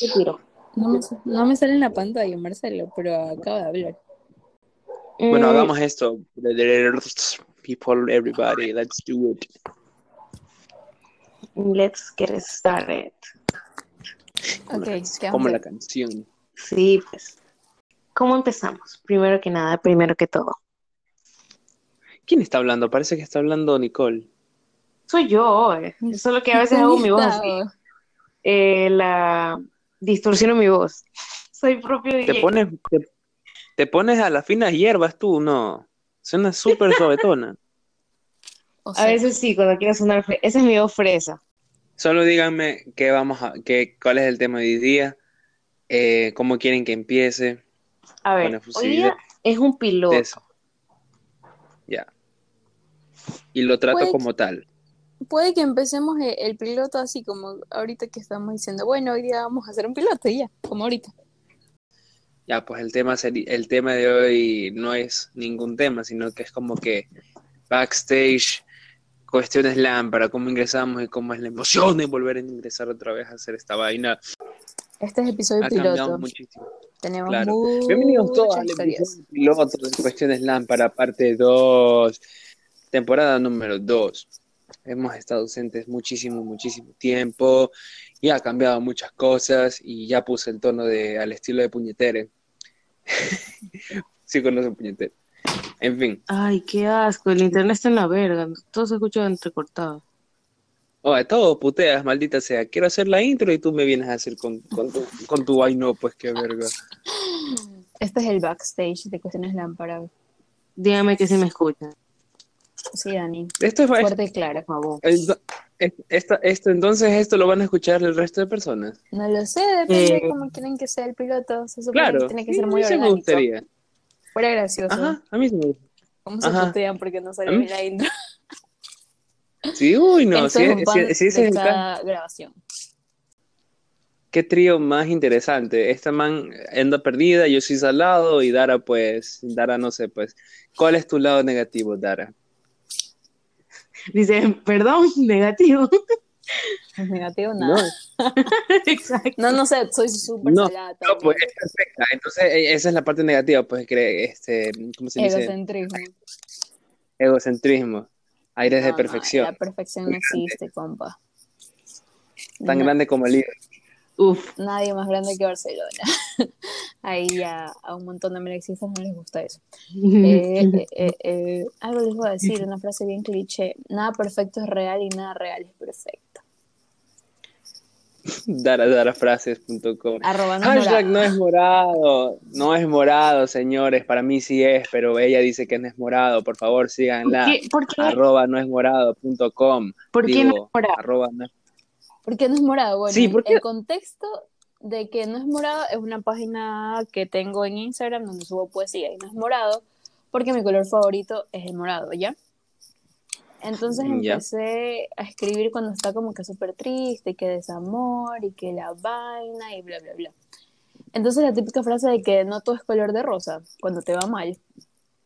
¿Qué tiro? No me, no me sale en la pantalla, Marcelo, pero acaba de hablar. Bueno, Mm, hagamos esto. People, everybody, let's do it. Let's get started. Ok, ¿qué Como la canción. Sí, pues. ¿Cómo empezamos? Primero que nada, primero que todo. ¿Quién está hablando? Parece que está hablando Nicole. Soy yo. eh. Eso es lo que a veces hago mi voz así. Eh, la distorsiono mi voz. Soy propio ¿Te DJ. pones, te, te pones a las finas hierbas tú? No. Suena súper suavetona. O A veces sí, cuando quiero sonar fre- Esa es mi voz fresa. Solo díganme qué vamos a, qué, cuál es el tema de hoy día, eh, cómo quieren que empiece, A ver, hoy día es un piloto. de eso. Ya. Y lo trato Puede como tal. Puede que empecemos e- el piloto así como ahorita que estamos diciendo, bueno, hoy día vamos a hacer un piloto y ya, como ahorita. Ya, pues el tema el tema de hoy no es ningún tema, sino que es como que backstage, cuestiones lámpara, cómo ingresamos y cómo es la emoción de volver a ingresar otra vez a hacer esta vaina. Este es el episodio Ha cambiado piloto. muchísimo. Tenemos Claro. Bienvenidos todos al episodio piloto de Cuestiones Lámpara, parte 2, temporada número 2. Hemos estado ausentes muchísimo, muchísimo tiempo y ha cambiado muchas cosas y ya puse el tono de al estilo de puñetere. sí conocen puñetere. En fin, Ay, qué asco. El internet está en la verga. Todo se escucha entrecortado. Oye, todo puteas, maldita sea. Quiero hacer la intro y tú me vienes a hacer con, con tu, con tu ay no, pues qué verga. Este es el backstage de Cuestiones Lámpara. Dígame que sí me escuchan, Sí, Dani. Esto es Fuerte y claro. por favor. esta- esto, entonces esto lo van a escuchar el resto de personas. No lo sé, depende de Eh, cómo quieren que sea el piloto. Se supone Claro, que tiene que sí, ser muy sí me orgánico. gustaría. Fuera gracioso. Ajá, a mí sí me gusta. ¿Cómo se putean porque no mí- bien la intro? Sí, uy, no, Esto si, es un si- pan si ese es de el caso, cada grabación. qué trío más interesante. Esta man anda perdida, yo soy salado y Dara, pues, Dara, no sé, pues, ¿cuál es tu lado negativo, Dara? Dice, perdón, negativo. Negativo, No, nada. Exacto. No, no, sé, soy súper No, salada no, pues es perfecta. Entonces, eh, esa es la parte negativa, pues, que, este, ¿cómo se dice? Egocentrismo. Egocentrismo, aires No, de no, perfección, la perfección no existe, compa. tan No, grande como el líder. Uf. Nadie más grande que Barcelona. Ahí ya a un montón de melexistas no les gusta eso. Eh, eh, eh, algo les voy a decir, una frase bien cliché. Nada perfecto es real y nada real es perfecto. Daradarafrases.com. Hashtag no es morado, no es morado, señores. Para mí sí es, pero ella dice que no es morado. Por favor, ¿Por síganla. qué, por qué, Arroba no es morado.com. por qué no es morado? arroba no es- ¿Por qué no es morado? Bueno, Sí, el- ¿por qué? el contexto de que no es morado es una página que tengo en Instagram donde subo poesía y no es morado porque mi color favorito es el morado, ¿ya? Entonces empecé a escribir cuando está como que súper triste, y que desamor y que la vaina y bla, bla, bla. Entonces la típica frase de que no todo es color de rosa cuando te va mal,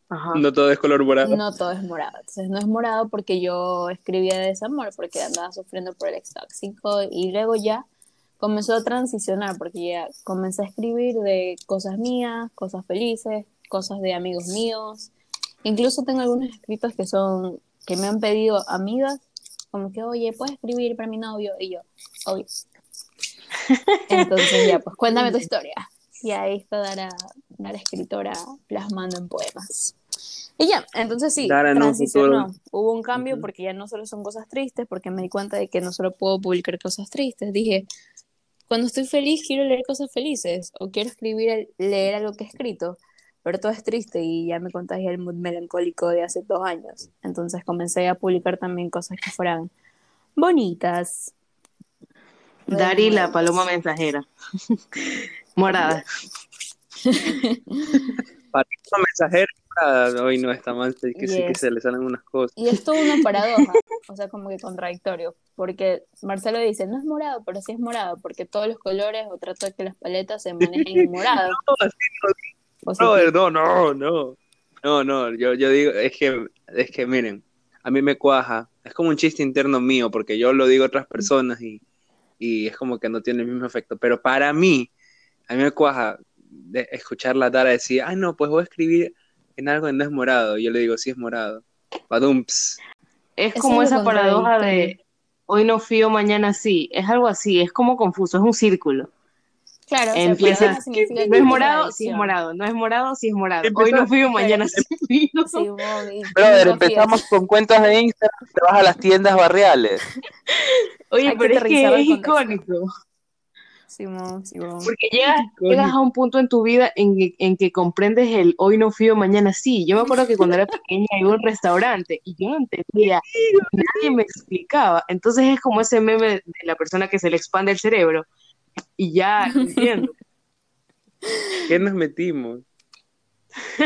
Ajá. No todo es color morado. no todo es morado. Entonces no es morado porque yo escribía de desamor, porque andaba sufriendo por el ex tóxico y luego ya comenzó a transicionar porque ya comencé a escribir de cosas mías, cosas felices, cosas de amigos míos. Incluso tengo algunos escritos que son que me han pedido amigas, como que, oye, ¿puedes escribir para mi novio? Y yo, obvio. Entonces ya, pues cuéntame tu historia. Y ahí está Dara, Dara escritora plasmando en poemas. Y ya, entonces sí, Dara transicionó. futuro. Hubo un cambio porque ya no solo son cosas tristes, porque me di cuenta de que no solo puedo publicar cosas tristes. Dije, cuando estoy feliz quiero leer cosas felices o quiero escribir, leer algo que he escrito, pero todo es triste y ya me contagié el mood melancólico de hace dos años. Entonces comencé a publicar también cosas que fueran bonitas. Dari, la paloma mensajera. Morada. Para una mensajera, ah, hoy no está mal, que sí que Yes. se le salen unas cosas. Y es una paradoja, o sea, como que contradictorio, porque Marcelo dice, no es morado, pero sí es morado, porque todos los colores, o trato de que las paletas se manejen en morado. No, así O sea, Brother, no, no, no. No, no, yo, yo digo, es que, es que miren, a mí me cuaja, es como un chiste interno mío, porque yo lo digo a otras personas y, y es como que no tiene el mismo efecto. Pero para mí, a mí me cuaja de escuchar la Dara decir, ay no, pues voy a escribir en algo que no es morado. Y yo le digo, sí es morado. Badumps. Es como es esa paradoja de hoy no fío, mañana sí. Es algo así, es como confuso, es un círculo. Claro, o sea, Empieza, no es morado, sí es morado. No es morado, sí es morado. Hoy no fío, mañana sí fío. Brother, empezamos con cuentas de Instagram, te vas a las tiendas barriales. Oye, Hay que pero es que es icónico. Simón, Simón. Porque llegas, llegas a un punto en tu vida en que, en que comprendes el hoy no fío, mañana sí. Yo me acuerdo que cuando era pequeña iba a un restaurante y yo no entendía, nadie me explicaba. Entonces es como ese meme de la persona que se le expande el cerebro y ya entiendo. ¿Qué nos metimos?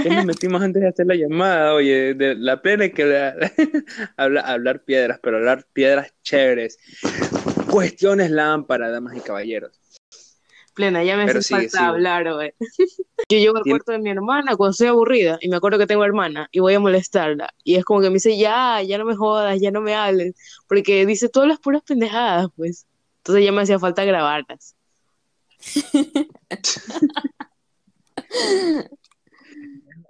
¿Qué nos metimos antes de hacer la llamada? Oye, de la plena que la- habla- hablar piedras, pero hablar piedras chéveres. Cuestiones lámpara, damas y caballeros. Plena, ya me Pero hace falta hablar, güey. Yo llego al cuarto de mi hermana cuando estoy aburrida y me acuerdo que tengo hermana y voy a molestarla. Y es como que me dice, ya, ya no me jodas, ya no me hables. Porque dice todas las puras pendejadas, pues. Entonces ya me hacía falta grabarlas.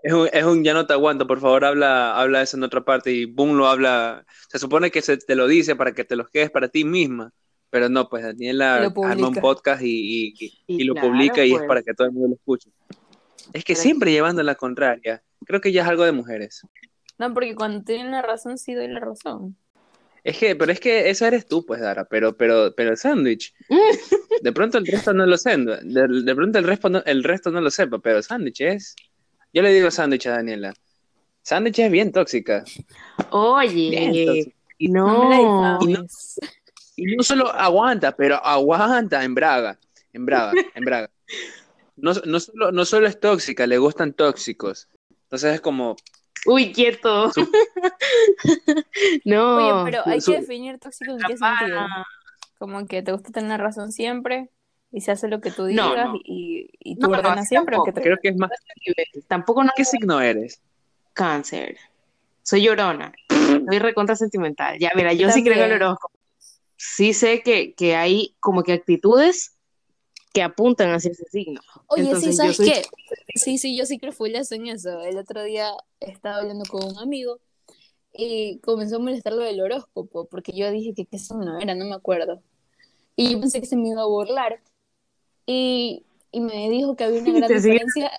Es un, es un ya no te aguanto, por favor, habla, habla eso en otra parte y boom lo habla. Se supone que se te lo dice para que te los quedes para ti misma, pero no, pues Daniela arma un podcast y, y- y- Y y lo claro, publica y es pues. para que todo el mundo lo escuche. Es que Pero- siempre llevando la contraria. Creo que ya es algo de mujeres. No, porque cuando tienen la razón, sí doy la razón. Es que, pero es que eso eres tú, pues, Dara, pero, pero, pero el sándwich. De pronto el resto no lo sé. De, de pronto el resto, no, el resto no lo sepa, pero sándwich es. Yo le digo sándwich a Daniela. Sándwich es bien tóxica. Bien Oye, tóxica. Y, No me la no. Y no solo aguanta, pero aguanta en Braga. En Braga, en Braga. No, no, solo, no solo es tóxica, le gustan tóxicos. Entonces es como, Uy, quieto. Su- no. Oye, pero hay su- que definir tóxico en qué sentido. Como que te gusta tener razón siempre y se hace lo que tú digas no. y, y tú no, ordenas siempre. ¿o qué tampoco. te- creo que es más. Tampoco no ¿Qué signo eres? cáncer. Soy llorona. Soy recontra sentimental. Ya, mira, yo sí creo en el horóscopo. Sí sé que, que hay como que actitudes que apuntan hacia ese signo. Oye, Entonces, sí, ¿sabes soy- qué? Sí, sí, yo sí creo full en eso. El otro día estaba hablando con un amigo y comenzó a molestar lo del horóscopo, porque yo dije que qué signo era, no me acuerdo. Y yo pensé que se me iba a burlar. Y, y me dijo que había una gran sigue- diferencia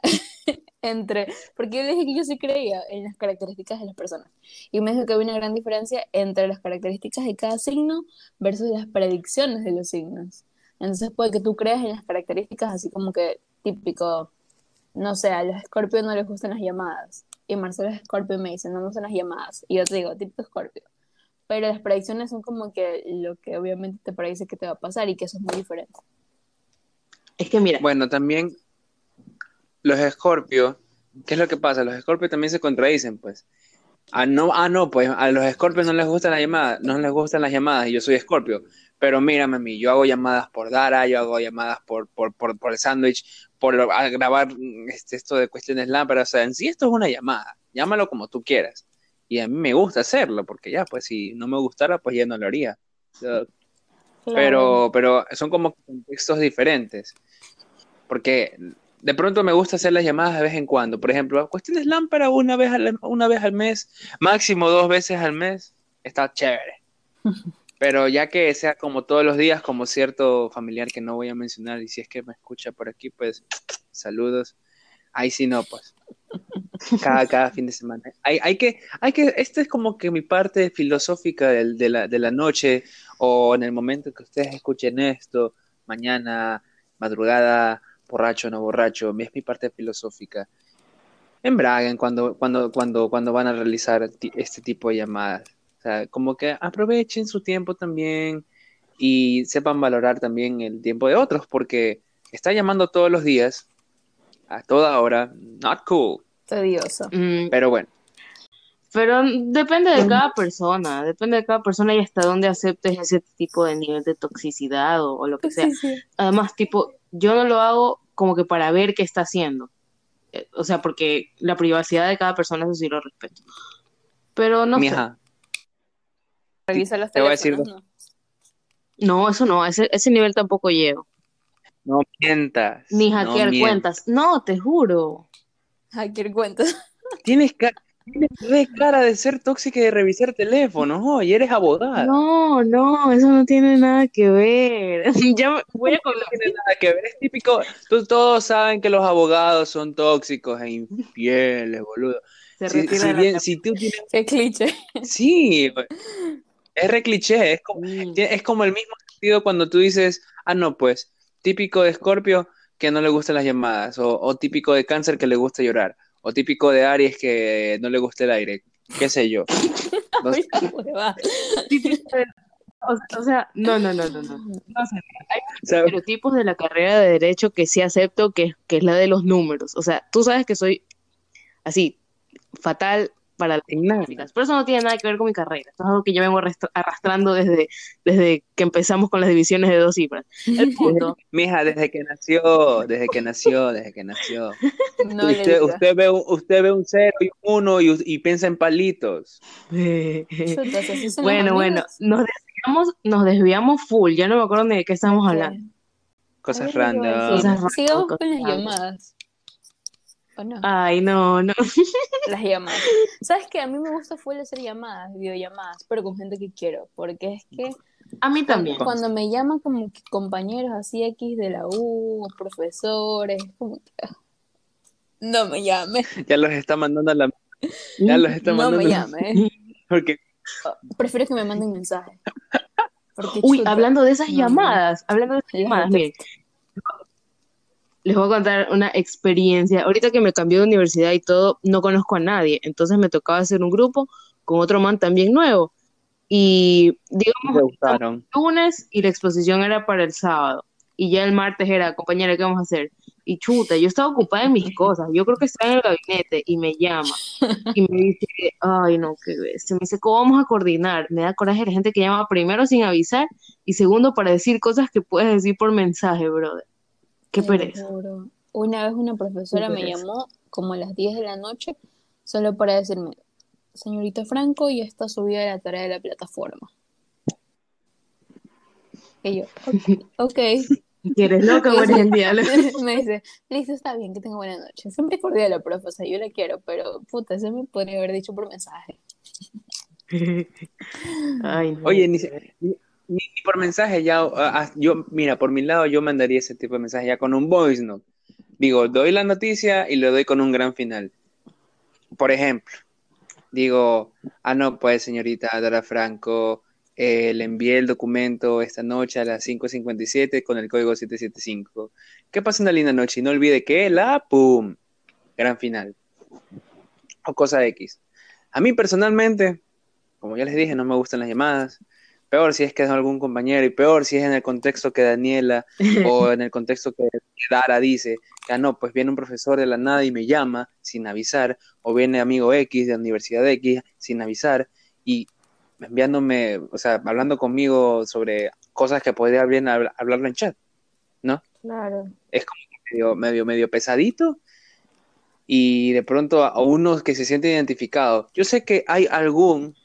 entre, porque yo le dije que yo sí creía en las características de las personas. Y me dijo que había una gran diferencia entre las características de cada signo versus las predicciones de los signos. Entonces puede que tú creas en las características así como que típico, no sé, a los escorpios no les gustan las llamadas. Y Marcelo es escorpio y me dice, no me gustan las llamadas. Y yo te digo, típico escorpio. Pero las predicciones son como que lo que obviamente te parece que te va a pasar y que eso es muy diferente. Es que mira, Bueno, también los escorpios, ¿qué es lo que pasa? Los escorpios también se contradicen, pues. Ah, no, ah, no, pues a los escorpios no les gustan las llamadas, no les gustan las llamadas y yo soy escorpio. Pero mírame a mí, yo hago llamadas por Dara, yo hago llamadas por, por, por, por el sándwich, por grabar mm, este, esto de cuestiones lámparas. O sea, en sí esto es una llamada, llámalo como tú quieras. Y a mí me gusta hacerlo, porque ya, pues si no me gustara, pues ya no lo haría. Pero, pero son como contextos diferentes. Porque de pronto me gusta hacer las llamadas de vez en cuando. Por ejemplo, cuestiones lámpara una vez al, una vez al mes, máximo dos veces al mes, está chévere. Pero ya que sea como todos los días, como cierto familiar que no voy a mencionar, y si es que me escucha por aquí, pues saludos. Ahí sí no, pues. Cada, cada fin de semana. Hay, hay que, hay que, esta es como que mi parte filosófica del- de, la, de la noche, o en el momento que ustedes escuchen esto, mañana, madrugada, borracho o no borracho, es mi parte filosófica. Embraguen cuando, cuando, cuando, cuando van a realizar este tipo de llamadas. O sea, como que aprovechen su tiempo también y sepan valorar también el tiempo de otros, porque está llamando todos los días, a toda hora, not cool. Tedioso. mm, Pero bueno, pero depende de cada persona, depende de cada persona y hasta dónde aceptes ese tipo de nivel de toxicidad o, o lo que sea. Sí, sí. Además, tipo, yo no lo hago como que para ver qué está haciendo. Eh, O sea, porque la privacidad de cada persona, eso sí lo respeto. Pero no sé. mija, Revisa los te voy a decir ¿no? No, eso no, ese, ese nivel tampoco llego. No mientas. Ni no hackear mientas. cuentas. No, te juro. Hackear cuentas. Tienes, ca- tienes re cara de ser tóxica y de revisar teléfonos, oye, eres abogada. No, no, eso no tiene nada que ver. Ya voy a No tiene nada que ver, es típico. tú- todos saben que los abogados son tóxicos e infieles, boludo. Se Si, la bien, si tú tienes. Qué cliché. Sí, es re cliché, es como, Mm. es como el mismo sentido cuando tú dices, ah, no, pues, típico de Escorpio que no le gustan las llamadas, o, o típico de Cáncer que le gusta llorar, o típico de Aries que no le gusta el aire, qué sé yo. No sé. O, sea, no, no, no, no, no. No sé, hay O sea, estereotipos de la carrera de derecho que sí acepto, que, que es la de los números. O sea, tú sabes que soy así, fatal para las matemáticas, pero eso no tiene nada que ver con mi carrera. Eso es algo que yo vengo arrastra- arrastrando desde, desde que empezamos con las divisiones de dos cifras. El punto, Mija, desde que nació, desde que nació, desde que nació. No usted, usted, ve un, usted ve un cero y un uno y, y piensa en palitos. Bueno, bueno, nos desviamos, nos desviamos full, ya no me acuerdo ni de qué estamos hablando. Cosas A ver, ¿qué iba a random. decir? Cosas random, Sigamos cosas con las random. llamadas. ¿O no? Ay, no, no. Las llamadas. ¿Sabes qué? A mí me gusta full hacer llamadas, videollamadas, pero con gente que quiero, porque es que A mí también. cuando me llaman como compañeros así X de la U, profesores, como que ah, no me llame, Ya los está mandando a la. Ya los está no me mandando. llame. Porque Prefiero que me manden mensajes. Uy, chuta, hablando de esas No, llamadas, hablando de esas llamadas, miren, les voy a contar una experiencia. Ahorita que me cambié de universidad y todo, no conozco a nadie, entonces me tocaba hacer un grupo con otro man también nuevo. Y digamos, gustaron. lunes y la exposición era para el sábado. Y ya el martes era, compañera, ¿qué vamos a hacer? Y chuta, yo estaba ocupada en mis cosas. Yo creo que estaba en el gabinete y me llama. Y me dice, ay, no, qué bestia. Me dice, ¿cómo vamos a coordinar? Me da coraje la gente que llama primero sin avisar y segundo para decir cosas que puedes decir por mensaje, brother. Qué pereza. Una vez una profesora me llamó como a las 10 de la noche solo para decirme, señorita Franco, ya está subida la tarea de la plataforma. Y yo, ok, ok. Que eres loca o eres el diablo. me dice, listo, está bien, que tenga buena noche. Siempre cordial la profe, o sea, yo la quiero, pero puta, eso me podría haber dicho por mensaje. Ay, no. Oye, ni, se- ni, ni- ni por mensaje ya. ah, ah, yo, mira, por mi lado, yo mandaría ese tipo de mensaje ya con un voice note. Digo, doy la noticia y lo doy con un gran final. Por ejemplo, digo, ah, no, pues, señorita Dara Franco, eh, le envié el documento esta noche a las 5.57 con el código 775. Que pase una linda noche y no olvide que la pum, gran final. O cosa X. A mí personalmente, como ya les dije, no me gustan las llamadas. Peor si es que es algún compañero y peor si es en el contexto que Daniela o en el contexto que Dara dice, ah, no, pues viene un profesor de la nada y me llama sin avisar, o viene amigo X de la Universidad X sin avisar y enviándome, o sea, hablando conmigo sobre cosas que podría bien habl- hablarlo en chat, ¿no? Claro. Es como medio, medio, medio pesadito y de pronto a uno que se siente identificado. Yo sé que hay algún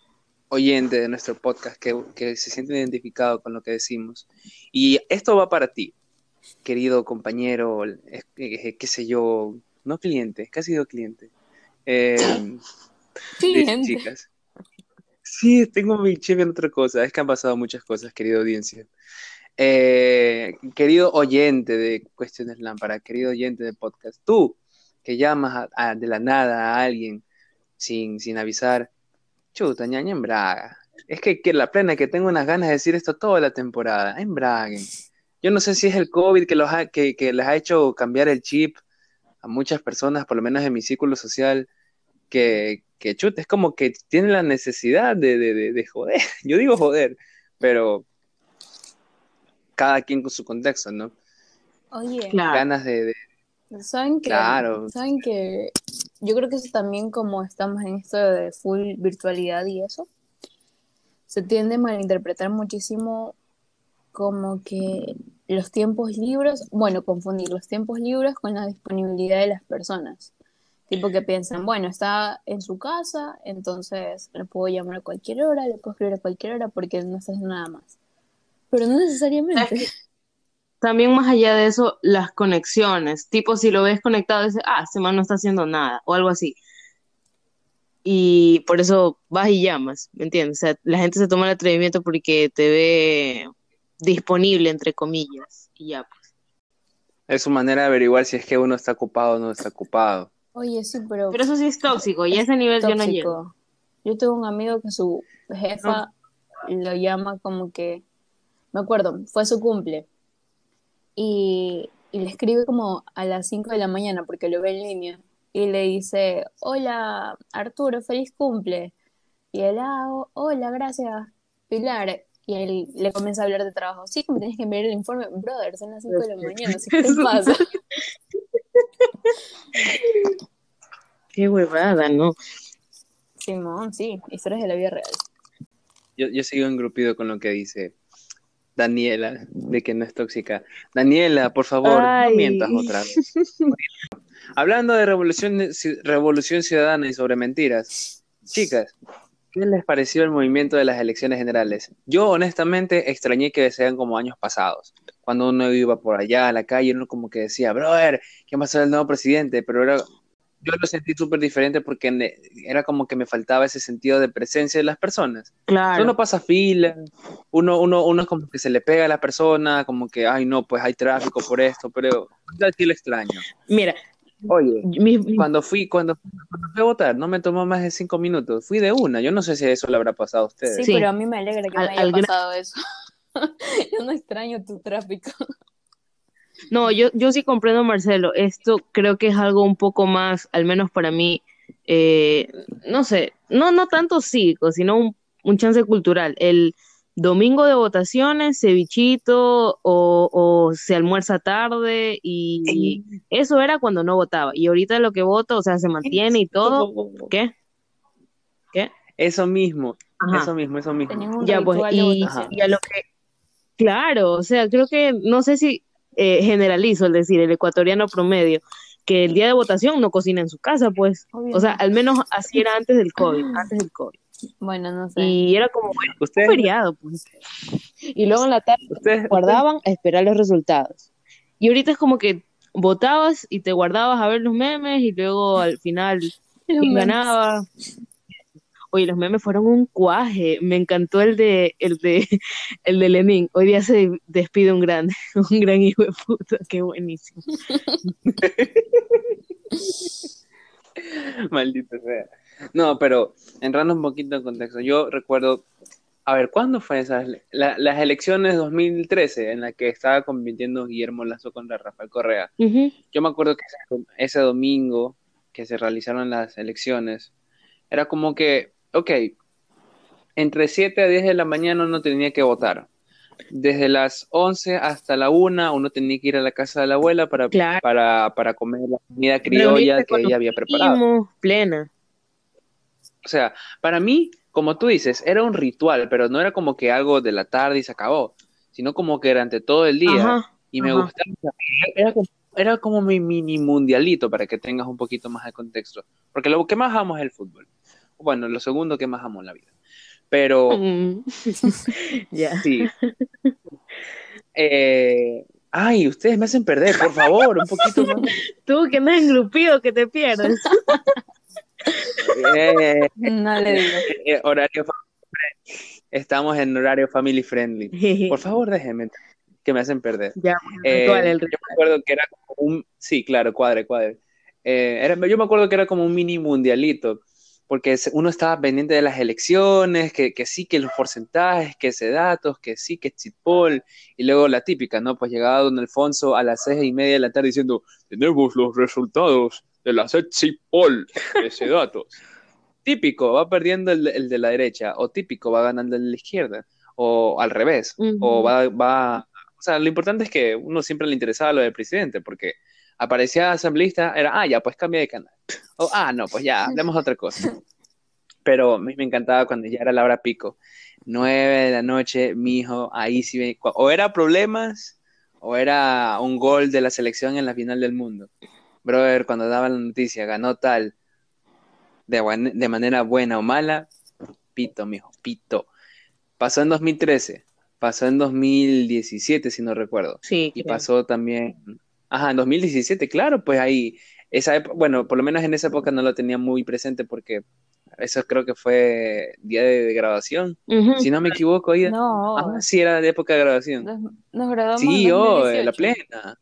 oyente de nuestro podcast que, que se siente identificado con lo que decimos. Y esto va para ti, querido compañero, eh, qué sé yo, no cliente, casi digo cliente. Eh, de Cliente. chicas. Sí, tengo mi chip en otra cosa. Es que han pasado muchas cosas, querida audiencia. Eh, querido oyente de Cuestiones Lámpara, querido oyente de podcast, tú que llamas a- a- de la nada a alguien sin, sin avisar, chuta, ñaña, embraga. Es que, que la plena que tengo unas ganas de decir esto toda la temporada, embraguen. Yo no sé si es el COVID que, los ha- que, que les ha hecho cambiar el chip a muchas personas, por lo menos en mi círculo social, que, que chuta, es como que tienen la necesidad de, de, de, de joder. Yo digo joder, pero cada quien con su contexto, ¿no? Oye, Claro. Ganas de, de- ¿saben que Claro. ¿Saben que yo creo que eso también como estamos en esto de full virtualidad y eso, se tiende a malinterpretar muchísimo como que los tiempos libres, bueno, confundir los tiempos libres con la disponibilidad de las personas. Tipo que piensan, bueno, está en su casa, entonces le puedo llamar a cualquier hora, le puedo escribir a cualquier hora porque no está haciendo nada más. Pero no necesariamente. También más allá de eso, las conexiones. Tipo, si lo ves conectado, dices, ah, ese man no está haciendo nada, o algo así. Y por eso vas y llamas, ¿me entiendes? O sea, la gente se toma el atrevimiento porque te ve disponible, entre comillas, y ya, pues. Es su manera de averiguar si es que uno está ocupado o no está ocupado. Oye, sí, pero. Pero eso sí es tóxico, y a ese nivel yo no llego. tóxico. Yo tengo un amigo que su jefa lo llama como que. Me acuerdo, fue su cumple. Y, y le escribe como a las 5 de la mañana porque lo ve en línea. Y le dice: Hola, Arturo, feliz cumple. Y él, ah, ho- hola, gracias, Pilar. Y él le comienza a hablar de trabajo. Sí, que me tienes que enviar el informe. Brother, son las 5 de la mañana. ¿sí? ¿Qué te pasa? Qué huevada, ¿no? Simón, sí, historias de la vida real. Yo, yo sigo engrupido con lo que dice Daniela, de que no es tóxica. Daniela, por favor, Ay. no mientas otra vez. Hablando de revolución, ci- revolución ciudadana y sobre mentiras, chicas, ¿qué les pareció el movimiento de las elecciones generales? Yo honestamente extrañé que sean como años pasados, cuando uno iba por allá a la calle, uno como que decía, brother, ¿quién va a ser el nuevo presidente? Pero era, yo lo sentí súper diferente porque ne- era como que me faltaba ese sentido de presencia de las personas. Claro. Uno pasa fila, uno, uno, uno como que se le pega a la persona, como que, ay no, pues hay tráfico por esto, pero sí lo extraño. Mira, Oye, mi- mi- cuando fui, cuando, cuando fui a votar, no me tomó más de cinco minutos, fui de una, yo no sé si eso le habrá pasado a ustedes. Sí, Sí. pero a mí me alegra que Al- me haya al pasado eso. Yo no extraño tu tráfico. No, yo, yo sí comprendo, Marcelo. Esto creo que es algo un poco más, al menos para mí, eh, no sé, no, no tanto cívico, sino un, un chance cultural. El domingo de votaciones, cevichito o, o se almuerza tarde y eso era cuando no votaba. Y ahorita lo que vota, o sea, se mantiene y todo. ¿Qué? ¿Qué? Eso mismo, Ajá. eso mismo, eso mismo. Ya, pues, y, votación. y a lo que, claro, o sea, creo que, no sé si eh, generalizo, es decir, el ecuatoriano promedio, que el día de votación no cocina en su casa, pues, o sea, al menos así era antes del COVID, antes del COVID, Bueno, no sé. y era como bueno, un feriado, pues, y luego en la tarde ustedes, guardaban a esperar los resultados, y ahorita es como que votabas y te guardabas a ver los memes, y luego al final Los ¿Quién memes. ganaba? Oye, los memes fueron un cuaje. Me encantó el de, el de, el de Lenin. Hoy día se despide un gran, un gran hijo de puta. Qué buenísimo. Maldito sea. No, pero entrando un poquito en contexto, yo recuerdo, a ver, ¿cuándo fue esas? la- las elecciones 2013 en las que estaba compitiendo Guillermo Lazo contra Rafael Correa. Yo me acuerdo que ese, ese domingo que se realizaron las elecciones, era como que, ok, entre 7 a 10 de la mañana uno tenía que votar. Desde las 11 hasta la 1 uno tenía que ir a la casa de la abuela para, Claro. para, para comer la comida criolla que ella había preparado. plena. O sea, para mí, como tú dices, era un ritual, pero no era como que algo de la tarde y se acabó, sino como que durante todo el día. Ajá. y me ajá. gustaba. Era como, era como mi mini mundialito para que tengas un poquito más de contexto. Porque lo que más amo es el fútbol. Bueno, lo segundo que más amo en la vida. Pero Mm. Ya. sí. Eh, ay, ustedes me hacen perder, por favor, un poquito más. Tú que andas engrupido, que te pierdes. Eh, No le digo. eh, horario family. Estamos en horario family friendly. Por favor, déjenme, que me hacen perder. ya, Eh, el yo me acuerdo que era como un, sí, claro, cuadre, cuadre. Eh, era, yo me acuerdo que era como un mini mundialito, porque uno estaba pendiente de las elecciones, que, que sí, que los porcentajes, que ese datos, que sí, que exit poll, y luego la típica, ¿no? Pues llegaba don Alfonso a las seis y media de la tarde diciendo, tenemos los resultados de las exit poll, ese datos. típico, va perdiendo el, el de la derecha, o típico, va ganando el de la izquierda, o al revés, o va, va, o sea, lo importante es que uno siempre le interesaba lo del presidente, porque aparecía asambleísta, era, ah, ya, pues cambia de canal, o, ah, no, pues ya, hablemos otra cosa. Pero a mí me encantaba cuando ya era la hora pico, nueve de la noche, mi hijo, ahí sí, me- o era problemas, o era un gol de la selección en la final del mundo. Brother, cuando daban la noticia, ganó tal, de, buen- de manera buena o mala, pito, mijo, pito. Pasó en 2013, pasó en 2017, si no recuerdo. Sí, Y creo. pasó también, ajá, en 2017, claro, pues ahí, esa época, bueno, por lo menos en esa época no lo tenía muy presente porque eso creo que fue día de, de si no me equivoco, ahí, No, sí, era de época de grabación. nos, nos graduamos Sí, en oh, la 2018. plena.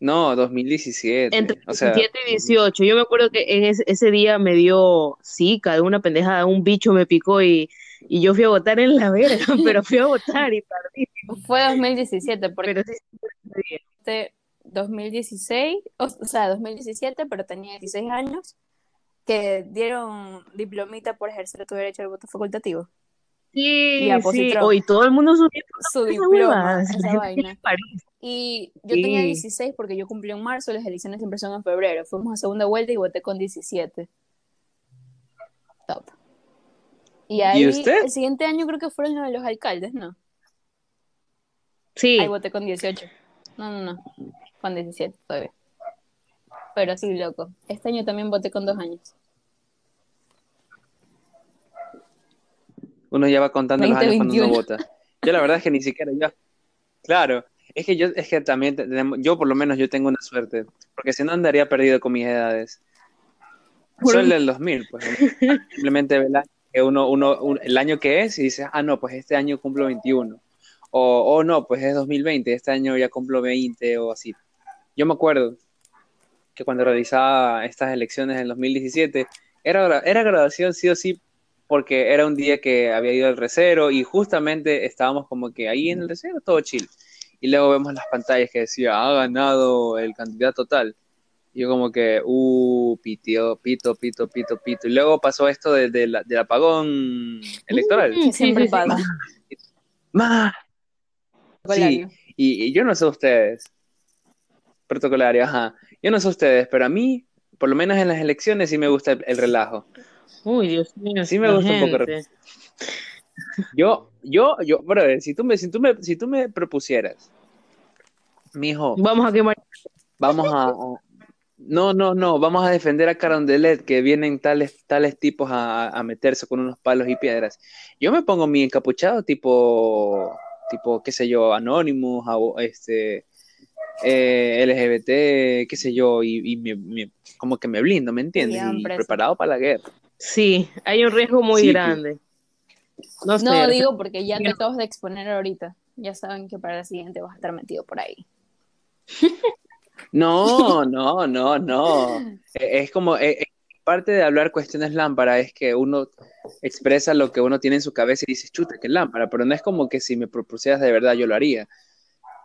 No, 2017. Entre O sea, 17 y 18. Yo me acuerdo que en ese, ese día me dio zika de una pendejada, un bicho me picó y, y yo fui a votar en la verga, pero fui a votar y perdí. Fue 2017, porque Pero sí, ese día. este 2016, o, o sea, 2017, pero tenía 16 años, que dieron diplomita por ejercer tu derecho al voto facultativo. Sí, Y a sí. Hoy todo el mundo subió Su diploma, esa vaina. Y yo tenía Sí. 16 porque yo cumplí en marzo, las elecciones siempre son en febrero. Fuimos a segunda vuelta y voté con 17. Top. Y ahí, usted? el siguiente año creo que fueron los de los alcaldes, ¿no? Sí, Ahí voté con 18. No, no, no. Con 17 todavía. Pero sí, loco. Este año también voté con dos años. uno ya va contando los años cuando uno 2021. vota. Yo la verdad es que ni siquiera yo. Claro, es que yo, es que también tenemos, yo por lo menos yo tengo una suerte, porque si no andaría perdido con mis edades. Soy el del 2000, pues. Simplemente ve el año que uno, uno, un- el año que es y dices, ah, no, pues este año cumplo 21. O, o no, pues es 2020, este año ya cumplo 20 o así. Yo me acuerdo que cuando realizaba estas elecciones en 2017, era, era graduación sí o sí, porque era un día que había ido al recero y justamente estábamos como que ahí en el recero, todo chill. Y luego vemos las pantallas que decía, ha ganado el candidato tal. Yo como que, uh, pito, pito, pito, pito, pito. Y luego pasó esto de- de la- del apagón electoral. Mm, siempre sí, pasa. ¡Más! Sí, y, y yo no sé ustedes, protocolario, ajá, yo no sé ustedes, pero a mí, por lo menos en las elecciones, sí me gusta el, el relajo. Uy, Dios mío. Sí me gusta un poco gente. Yo, yo, yo, brother, si tú me, si tú me, si tú me propusieras, mijo, Vamos a quemar. vamos a, a- no, no, no, vamos a defender a Carondelet, que vienen tales, tales tipos a, a meterse con unos palos y piedras. Yo me pongo mi encapuchado tipo, tipo, qué sé yo, Anonymous, este, eh, LGBT, qué sé yo, y, y me- me- como que me blindo, ¿me entiendes? Y preparado para la guerra. Sí, hay un riesgo muy Sí, grande. No sé. No, digo porque ya te acabas de exponer ahorita. Ya saben que para la siguiente vas a estar metido por ahí. No, no, no, no. Eh, Es como, eh, eh, parte de hablar cuestiones lámpara es que uno expresa lo que uno tiene en su cabeza y dice, chuta, qué lámpara, pero no es como que si me propusieras de verdad yo lo haría.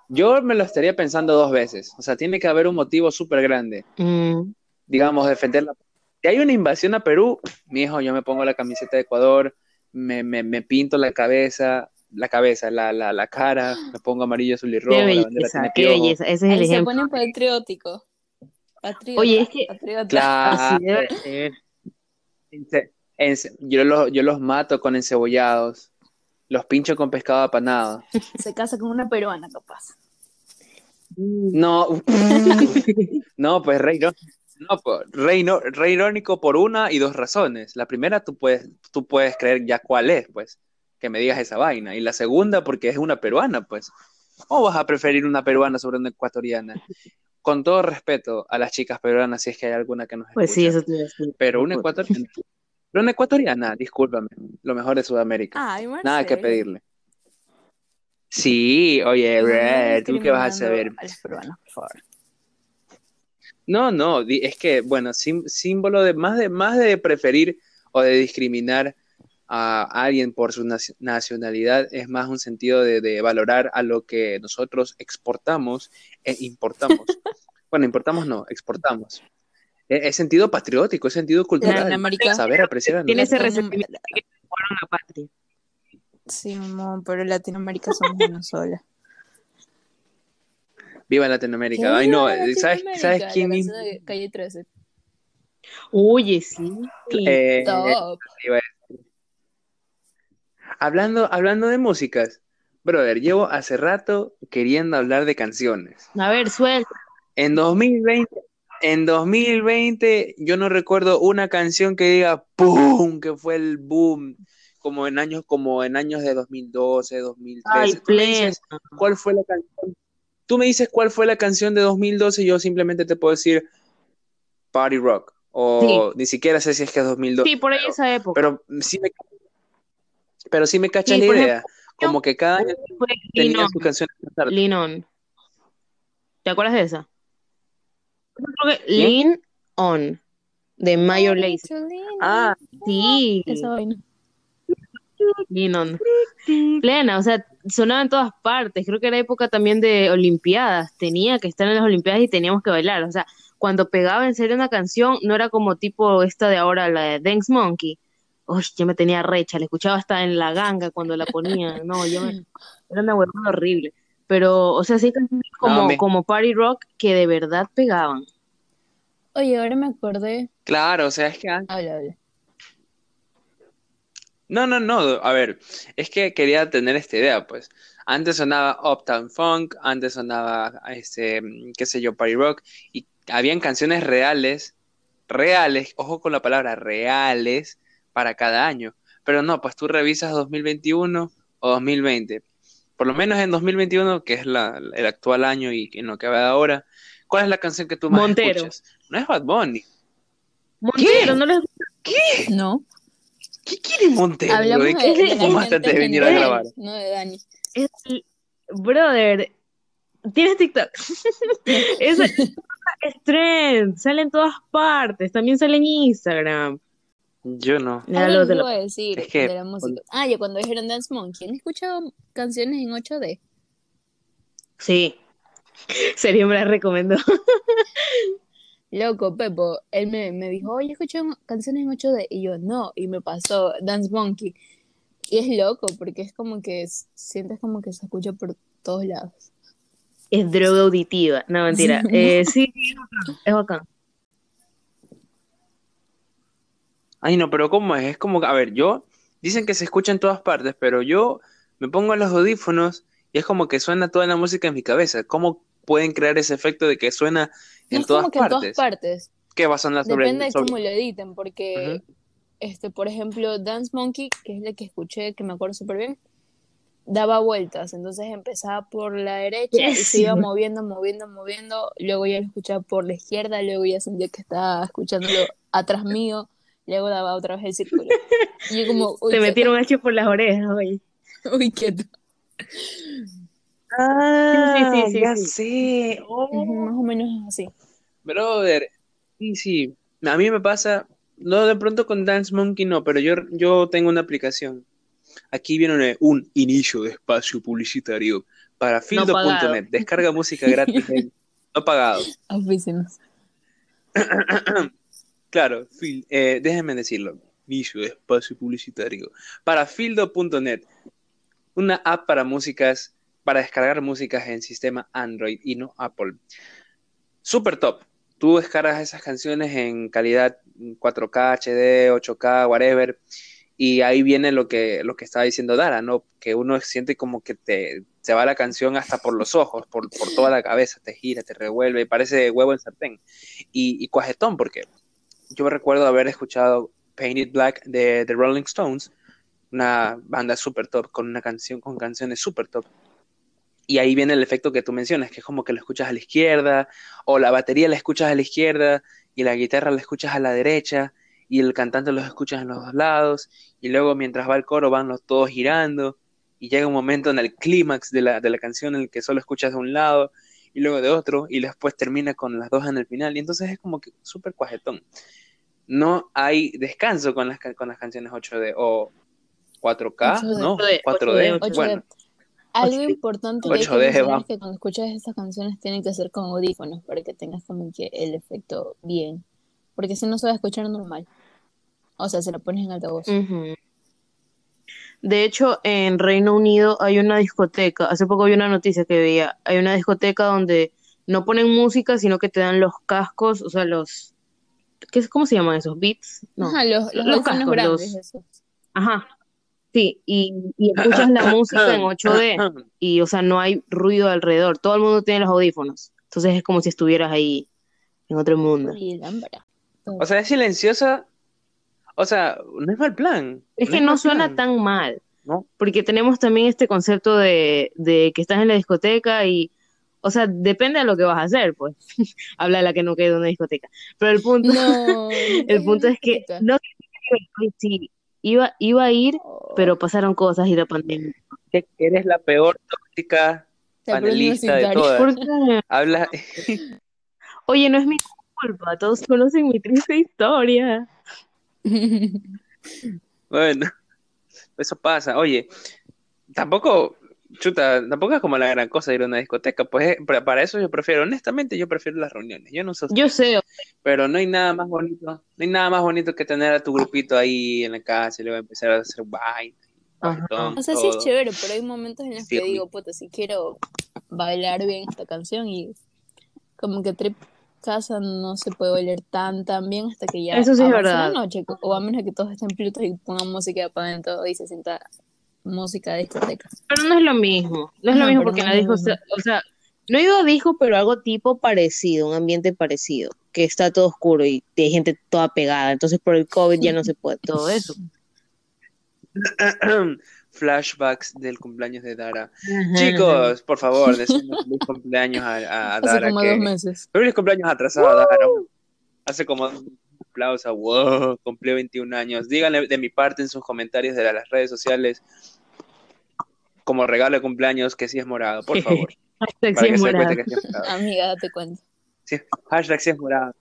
Yo me lo estaría pensando dos veces, o sea, tiene que haber un motivo súper grande, Mm, digamos, defender la... Si hay una invasión a Perú, mi hijo, yo me pongo la camiseta de Ecuador, me, me, me pinto la cabeza, la cabeza, la, la, la cara, me pongo amarillo, azul y rojo, qué belleza, qué. Ese es el Ahí se ejemplo. ponen patriótico. Patriota, Oye, es que- patriota. Claro. Ence- ence- yo, los, yo los mato con encebollados, los pincho con pescado apanado. Se casa con una peruana, capaz. No, no, pues rey, no, no, pues, rey, no, rey irónico por una y dos razones. La primera, tú puedes, tú puedes creer ya cuál es, pues, que me digas esa vaina. Y la segunda, porque es una peruana, pues. ¿O vas a preferir una peruana sobre una ecuatoriana? Con todo respeto a las chicas peruanas, si es que hay alguna que nos Pues sí, eso te iba a decir. Pero una ecuatoriana, pero una ecuatoriana, discúlpame, lo mejor de Sudamérica. Ay, Nada que pedirle. Sí, oye, ¿tú qué vas a saber? A las peruanas, por favor. No, no, es que, bueno, sim- símbolo de más de más de preferir o de discriminar a alguien por su naci- nacionalidad, es más un sentido de, de valorar a lo que nosotros exportamos e importamos. Bueno, importamos no, exportamos. Es, es sentido patriótico, es sentido cultural. Latinoamérica. Saber apreciar a Tiene ese resentimiento que la patria. Sí, mamá, pero Latinoamérica somos una sola. Viva Latinoamérica. Ay, no, ¡Viva ¿sabes! ¿sabes La quién de Calle 13. Oye, sí. Eh, Top. decir. Hablando, hablando de músicas, brother, llevo hace rato queriendo hablar de canciones. A ver, suelta. En 2020, en 2020, yo no recuerdo una canción que diga ¡pum! que fue el boom, como en años, como en años de 2012, 2013. Ay, Tú me plena. dices cuál fue la canción. Tú me dices cuál fue la canción de 2012 y yo simplemente te puedo decir Party Rock. O ni siquiera sé si es que es 2012. Sí, por ahí pero, esa época. pero sí me, pero sí me cachas Sí, la idea. Como que cada año tenía On, sus canciones. cantadas. Lean On. ¿Te acuerdas de esa? Yo creo que ¿Quién? Lean On, de Mayor Lazy. Ah, Sí, Esa vaina. Lean On. Plena, o sea, sonaba en todas partes. Creo que era época también de Olimpiadas. Tenía que estar en las Olimpiadas y teníamos que bailar. O sea, cuando pegaba en serio una canción, no era como tipo esta de ahora, la de Dance Monkey. Uy, yo me tenía recha, la escuchaba hasta en la ganga cuando la ponía. No, yo me... Era una huevada horrible. Pero, o sea, sí hay canciones como, me- como Party Rock que de verdad pegaban. Oye, ahora me acordé. claro, o sea, es que antes. Habla, habla. No, no, no, a ver, es que quería tener esta idea, pues. Antes sonaba Uptown Funk, antes sonaba, este, qué sé yo, Party Rock, y habían canciones reales, reales, ojo con la palabra reales, para cada año. Pero no, pues tú revisas 2021 o 2020. Por lo menos en 2021, que es la, el actual año y en lo que va ahora, ¿cuál es la canción que tú más Montero. escuchas? No es Bad Bunny. Montero, ¿no les No. ¿Qué quiere Montero? Hablamos ¿De qué de antes de venir a grabar? No de Dani. Es el- brother, ¿tienes TikTok? es, es trend, sale en todas partes, también sale en Instagram. Yo no. Ya Algo lo- les te lo- iba a decir Es que- de la música. Ah, ya cuando dijeron Dance Monkey, ¿han escuchado canciones en 8D? Sí, Sergio me la recomendó. Loco, Pepo, él me, me dijo, oye, escuché canciones en 8D. Y yo, no, y me pasó Dance Monkey. Y es loco, porque es como que sientes como que se escucha por todos lados. Es droga auditiva, no mentira. Eh, sí, es bacán, es bacán. Ay, no, pero ¿cómo es? Es como, a ver, yo, dicen que se escucha en todas partes, pero yo me pongo los audífonos y es como que suena toda la música en mi cabeza. ¿Cómo pueden crear ese efecto de que suena No en es todas como que en todas partes? partes. ¿Qué va a sonar sobre Depende de sobre- cómo lo editen, porque, este, por ejemplo, Dance Monkey, que es la que escuché, que me acuerdo súper bien, daba vueltas, entonces empezaba por la derecha y se iba moviendo, moviendo, moviendo, luego ya lo escuchaba por la izquierda, luego ya sentía que estaba escuchándolo atrás mío, luego daba otra vez el círculo. Y yo como, uy, Te metieron hacho por las orejas, oye. uy, quieto. Ah, Sí, sí, sí, ya sí. sé. Oh, Más o menos así. brother. Sí, sí. A mí me pasa, no de pronto con Dance Monkey, no, pero yo, yo tengo una aplicación. Aquí viene un inicio de espacio publicitario para No fildo.net. Descarga música gratis, no pagado. Oficinas. Claro, eh, déjenme decirlo. Inicio de espacio publicitario. Para fildo.net, una app para músicas, para descargar músicas en sistema Android y no Apple. Super top. Tú descargas esas canciones en calidad 4K, HD, 8K, whatever. Y ahí viene lo que, lo que estaba diciendo Dara, ¿no? Que uno siente como que te, se va la canción hasta por los ojos, por, por toda la cabeza, te gira, te revuelve, parece huevo en sartén. Y, y cuajetón, porque yo recuerdo haber escuchado Painted Black de The Rolling Stones, una banda super top, con una canción, con canciones super top. Y ahí viene el efecto que tú mencionas, que es como que lo escuchas a la izquierda, o la batería la escuchas a la izquierda, y la guitarra la escuchas a la derecha, y el cantante los escuchas en los dos lados, y luego mientras va el coro van los todos girando, y llega un momento en el clímax de la, de la canción en el que solo escuchas de un lado, y luego de otro, y después termina con las dos en el final, y entonces es como que súper cuajetón. No hay descanso con las, con las canciones 8D o 4K, 8D. ¿no? 8D, 4D, 8D. bueno, Algo importante que hay que 8D, mencionar vamos. es que cuando escuchas estas canciones tienen que ser con audífonos para que tengas como que el efecto bien. Porque si no se va a escuchar normal. O sea, se lo pones en altavoz. De hecho, en Reino Unido hay una discoteca, hace poco vi una noticia que veía, hay una discoteca donde no ponen música, sino que te dan los cascos, o sea, los, ¿qué es, cómo se llaman esos? Beats? No. Ajá, los, los, Los audífonos cascos, grandes, los- esos. Ajá. Sí, y, y escuchas la música en 8D y, o sea, no hay ruido alrededor, todo el mundo tiene los audífonos, entonces es como si estuvieras ahí en otro mundo. O sea, es silenciosa. O sea, no es mal plan. Es que es no suena plan, tan mal, ¿no? porque tenemos también este concepto de, de que estás en la discoteca y, o sea, depende de lo que vas a hacer, pues. Habla de la que no quedó en una discoteca. Pero el punto, No, el punto es que no sí, iba, iba a ir, pero pasaron cosas y la pandemia. Que Eres la peor tóxica panelista de todas. ¿Por qué? Habla, Oye, no es mi culpa, todos conocen mi triste historia. bueno, eso pasa. Oye, tampoco, chuta, tampoco es como la gran cosa ir a una discoteca. Pues eh, para eso yo prefiero, honestamente, yo prefiero las reuniones. Yo no sé Yo sé, Pero no hay nada más bonito, no hay nada más bonito que tener a tu grupito ahí en la casa y luego empezar a hacer reggaetón, O sea, sí es chévere, pero hay momentos en los Sí, que digo, puta, si quiero bailar bien esta canción y como que trip casa no se puede bailar tan tan bien hasta que ya Eso sí es verdad. la noche, o a menos que todos estén plutos y pongan música para adentro y se sienta música de discoteca. pero no es lo mismo, no es lo mismo porque no la disco, o sea, no he ido a disco, pero algo tipo parecido, un ambiente parecido, que está todo oscuro y hay gente toda pegada, entonces por el COVID ya no se puede todo eso. Flashbacks del cumpleaños de Dara. Ajá. Chicos, por favor, decimos feliz cumpleaños a, a- a Hace Dara. como que- dos meses. Feliz cumpleaños atrasado, Dara. Hace como dos aplausos, wow, cumplió 21 años. Díganle de mi parte en sus comentarios de las redes sociales como regalo de cumpleaños que sí es morado, por favor. Hashtag para sí que es morado. cuenta que sí es morado. Amiga, date cuenta. Sí, hashtag sí es morado.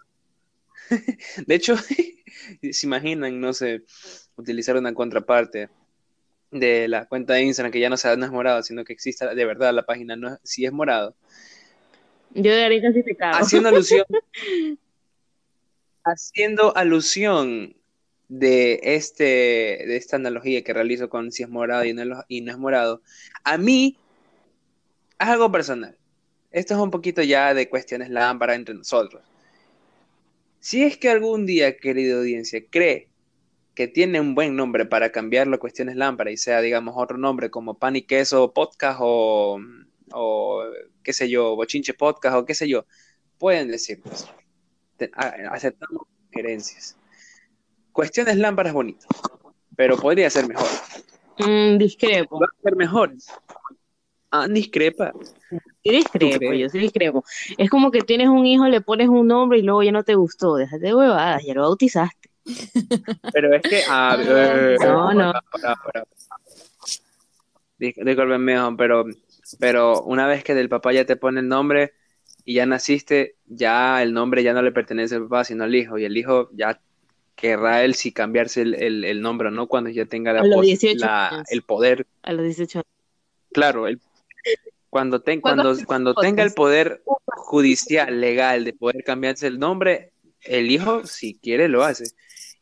De hecho, se imaginan, no sé, utilizar una contraparte de la cuenta de Instagram que ya no, sea, no es morado, sino que exista de verdad la página no es- sí es morado. Yo de ahorita sí te cago. Haciendo alusión, haciendo alusión de este, de esta analogía que realizo con si es morado y no, y no es morado, a mí es algo personal. Esto es un poquito ya de cuestiones lámpara entre nosotros. Si es que algún día, querida audiencia, cree que tiene un buen nombre para cambiarlo a cuestiones lámpara y sea, digamos, otro nombre como pan y queso podcast o, o qué sé yo, bochinche podcast o qué sé yo, pueden decirnos. A- aceptamos sugerencias. Cuestiones lámparas bonito, pero podría ser mejor. Mm, discrepo. Va a ser mejor. Ah, discrepa. Sí discrepo, yo sí discrepo. Es como que tienes un hijo, le pones un nombre y luego ya no te gustó. Déjate de huevadas, ya lo bautizaste. Pero es que. ah, eh, no, no. para, para, para. Dis- Discúlpenme, hijo, pero, pero una vez que del papá ya te pone el nombre y ya naciste, ya el nombre ya no le pertenece al papá, sino al hijo. Y el hijo ya querrá él si cambiarse el, el- el nombre no cuando ya tenga la A los pos- 18 la- el poder A los 18 años. Claro, el, cuando, ten- ¿Cuándo cuando, cuando tenga el poder judicial, legal, de poder cambiarse el nombre, el hijo, si quiere, lo hace.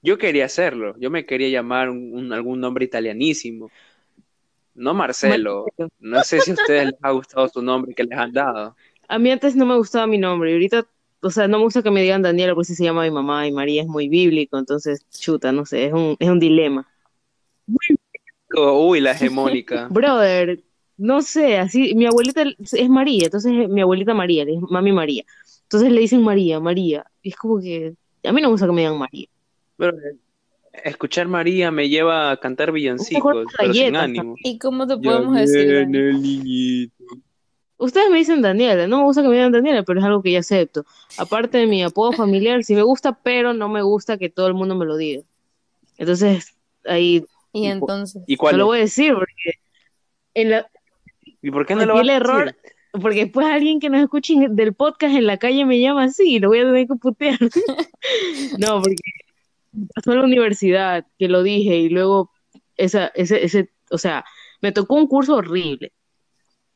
Yo quería hacerlo, yo me quería llamar un, un- algún nombre italianísimo. No Marcelo, no sé si a ustedes les ha gustado su nombre que les han dado. A mí antes no me gustaba mi nombre y ahorita, o sea, no me gusta que me digan Daniela porque se llama mi mamá y María es muy bíblico, entonces, chuta, no sé, es un, es un dilema. Uy, la hegemónica. Brother, no sé, así, mi abuelita es María, entonces eh, mi abuelita María, dice mami María. Entonces le dicen María, María, y es como que a mí no me gusta que me digan María. Pero, escuchar María me lleva a cantar villancicos, pero sin ánimo. ¿Y cómo te Ya podemos decir? viene Dani? el niñito. Ustedes me dicen Daniela, no me gusta que me digan Daniela, pero es algo que ya acepto. Aparte de mi apodo familiar, sí me gusta, pero no me gusta que todo el mundo me lo diga. Entonces, ahí Y ¿Y cu- entonces, ¿Y no cuál lo es? voy a decir porque en la, ¿Y por qué no lo vas el a error, decir? porque después alguien que nos escuche del podcast en la calle me llama así y lo voy a tener que putear. No, porque pasó en la universidad que lo dije y luego esa, ese, ese, o sea, me tocó un curso horrible.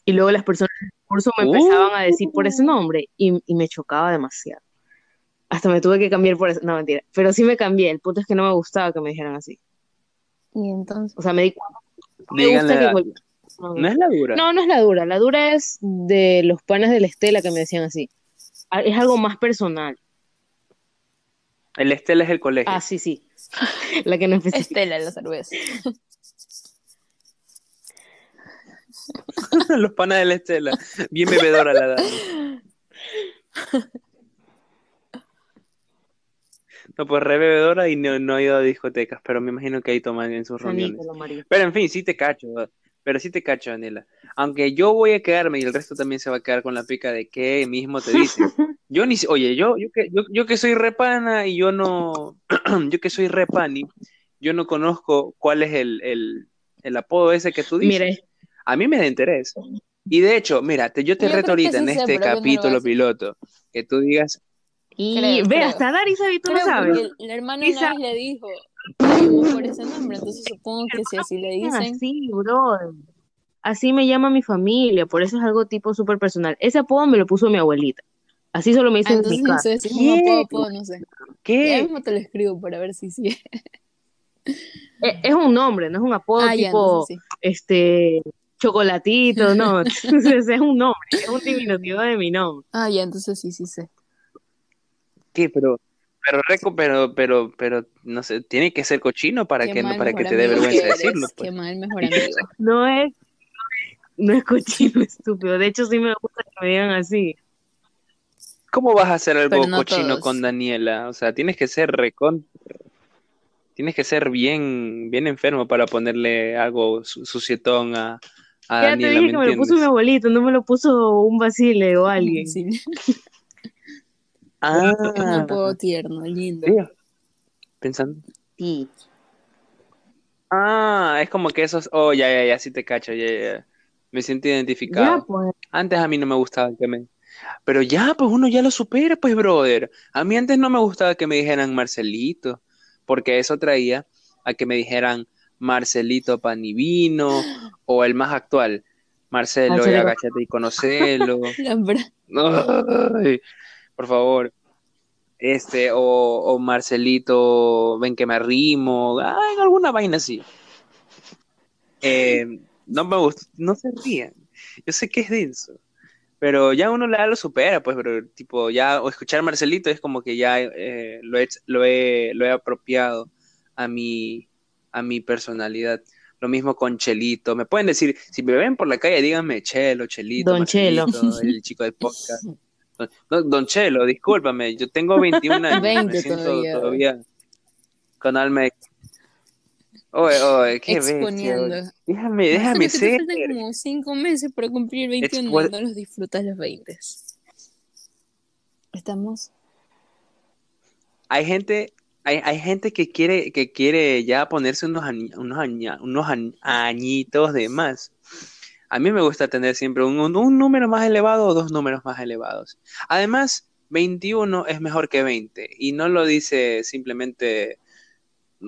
Y luego las personas del curso me Uh. empezaban a decir por ese nombre y, y me chocaba demasiado. Hasta me tuve que cambiar por eso. No, mentira. Pero sí me cambié. El punto es que no me gustaba que me dijeran así. y entonces, O sea, me di cuenta. No me gusta que cual- no, No es la dura. no, no es la dura. La dura es de los panas de la Estela que me decían así. Ah, Es algo más personal. El Estela es el colegio. Ah, sí, sí. La que no especifica. Estela la cerveza. Los panas de la Estela. Bien bebedora la dama. No, pues re bebedora y no, no he ido a discotecas, pero me imagino que ahí toman en sus reuniones. Pero en fin, sí te cacho, pero sí te cacho, Daniela. Aunque yo voy a quedarme y el resto también se va a quedar con la pica de que mismo te dice. Yo ni, si- oye, yo, yo que, yo, yo que soy repana y yo no, yo que soy repani, yo no conozco cuál es el, el, el apodo ese que tú dices. Mira, A mí me da interés. Y de hecho, mira, te- yo te Yo reto ahorita en sí sé, este no capítulo piloto que tú digas, y Creo, ve, creo. hasta Dari sabe y tú sabes. el hermano vez le dijo, "Te llamo por ese nombre, entonces supongo que si así le dicen, Así, bro. Así me llama mi familia, por eso es algo tipo súper personal. Ese apodo me lo puso mi abuelita. Así solo me ah, dicen en entonces mi no sé apodo, apodo, no sé. Ya ¿qué? mismo te lo escribo para ver si sí. Es, es un nombre, no es un apodo Ah, ya, tipo, entonces sí. este, chocolatito, no. Entonces es un nombre, es un diminutivo de mi nombre. Ah, ya, entonces sí, sí sé. ¿Qué? Pero, pero, reco- pero, pero, pero, no sé, tiene que ser cochino para Qué que, no, para que te dé vergüenza decirlo, pues. Qué mal mejor amigo. No es, no es cochino estúpido. De hecho, sí me gusta que me digan así. ¿Cómo vas a hacer algo no cochino todos. con Daniela? O sea, tienes que ser recon... Tienes que ser bien, bien enfermo para ponerle algo su- sucietón a, a Ya te dije ¿me que me lo puso mi abuelito, no me lo puso un Basile o alguien. Sí, Ah, un apodo tierno, lindo. sí. Pensando. Sí. Ah, es como que esos. Oh, ya, ya, ya, sí te cacho, ya, ya. Me siento Ya, identificado. pues. Antes a mí no me gustaba que me. Pero ya, pues uno ya lo supera, pues, brother. A mí antes no me gustaba que me dijeran Marcelito, porque eso traía a que me dijeran Marcelito Panivino o el más actual, Marcelo, y Marcelo. agáchate y conocelo. Ay, por favor. Este, o, o Marcelito, ven que me arrimo, ay, alguna vaina así. Eh, no me gusta, no se rían. Yo sé que es denso, pero ya uno la lo supera, pues, pero tipo, ya, o escuchar Marcelito es como que ya eh, lo he, lo he, lo he apropiado a mi, a mi personalidad. Lo mismo con Chelito. Me pueden decir, si me ven por la calle, díganme Chelo, Chelito, Don Chelo. El chico del podcast. Don, Don Chelo, discúlpame, yo tengo 21 años, 20 me siento todavía. todavía con alma. de- Oye, oye, qué bestia, exponiendo. oye. Déjame, déjame que te ser. faltan como 5 meses para cumplir 21 Expo- y no los disfrutas los 20. Estamos. Hay gente, hay, hay gente que quiere, que quiere ya ponerse unos, unos, unos añ- añitos de más. A mí me gusta tener siempre un, un- un número más elevado o dos números más elevados. Además, 21 es mejor que 20 y no lo dice simplemente,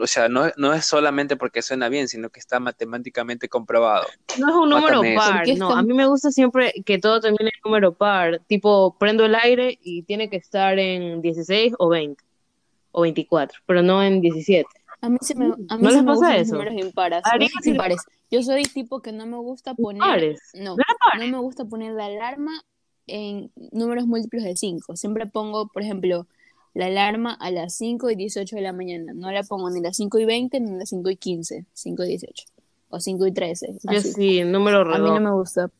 o sea, no, no es solamente porque suena bien, sino que está matemáticamente comprobado. No es un número Mátame par, ¿Por qué no. A mí me gusta siempre que todo termine en número par. Tipo, prendo el aire y tiene que estar en 16 o 20 o 24, pero no en 17. A mí se me, a mí ¿No se les me pasa los eso? números impares. Los impares. Yo soy tipo que no me gusta poner. Pares. No, ¿No era no me gusta poner la alarma en números múltiplos de 5. Siempre pongo, por ejemplo, la alarma a las 5 y 18 de la mañana. No la pongo ni a las 5 y 20 ni a las 5 y 15, 5 y 18. O 5 y 13. Yo así. sí, número A mí no redondo. me gusta.